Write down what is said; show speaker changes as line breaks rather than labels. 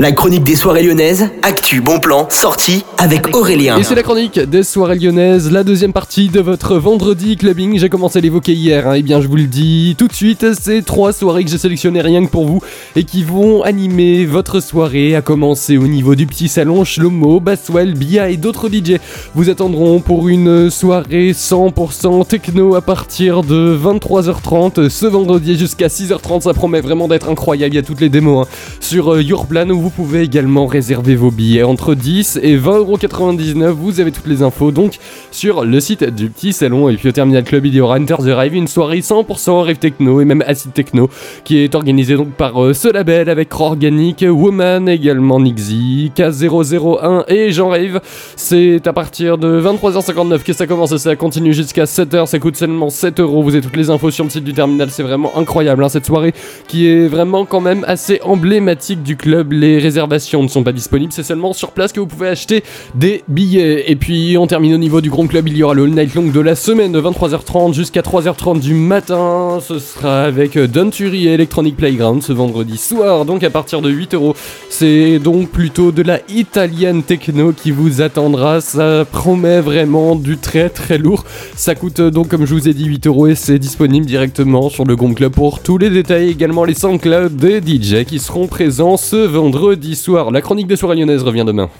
La chronique des soirées lyonnaises, actu, bon plan, sortie avec Aurélien.
Et c'est la chronique des soirées lyonnaises, la deuxième partie de votre vendredi clubbing. J'ai commencé à l'évoquer hier, hein. et bien je vous le dis tout de suite, c'est trois soirées que j'ai sélectionnées rien que pour vous et qui vont animer votre soirée, à commencer au niveau du petit salon Shlomo, Baswell, Bia et d'autres DJ. Vous attendront pour une soirée 100% techno à partir de 23h30 ce vendredi jusqu'à 6h30. Ça promet vraiment d'être incroyable. Il y a toutes les démos hein, sur euh, Yourplan où vous vous pouvez également réserver vos billets entre 10 et 20,99€. Vous avez toutes les infos donc sur le site du petit salon. Et puis au Terminal Club, il y aura Enter the Rave, une soirée 100% rave techno et même acid techno qui est organisée donc par euh, ce label avec Organic, Woman également Nixie, K001 et Jean Rave. C'est à partir de 23h59 que ça commence et ça continue jusqu'à 7h. Ça coûte seulement 7€. Vous avez toutes les infos sur le site du Terminal. C'est vraiment incroyable hein, cette soirée qui est vraiment quand même assez emblématique du club. Réservations ne sont pas disponibles, c'est seulement sur place que vous pouvez acheter des billets. Et puis on termine au niveau du Grand Club, il y aura le Night Long de la semaine de 23h30 jusqu'à 3h30 du matin. Ce sera avec Dunturi et Electronic Playground ce vendredi soir, donc à partir de 8 euros. C'est donc plutôt de la italienne techno qui vous attendra. Ça promet vraiment du très très lourd. Ça coûte donc, comme je vous ai dit, 8 euros et c'est disponible directement sur le Grand Club pour tous les détails. Également les SoundCloud des DJ qui seront présents ce vendredi soir. La chronique des soirées lyonnaises revient demain.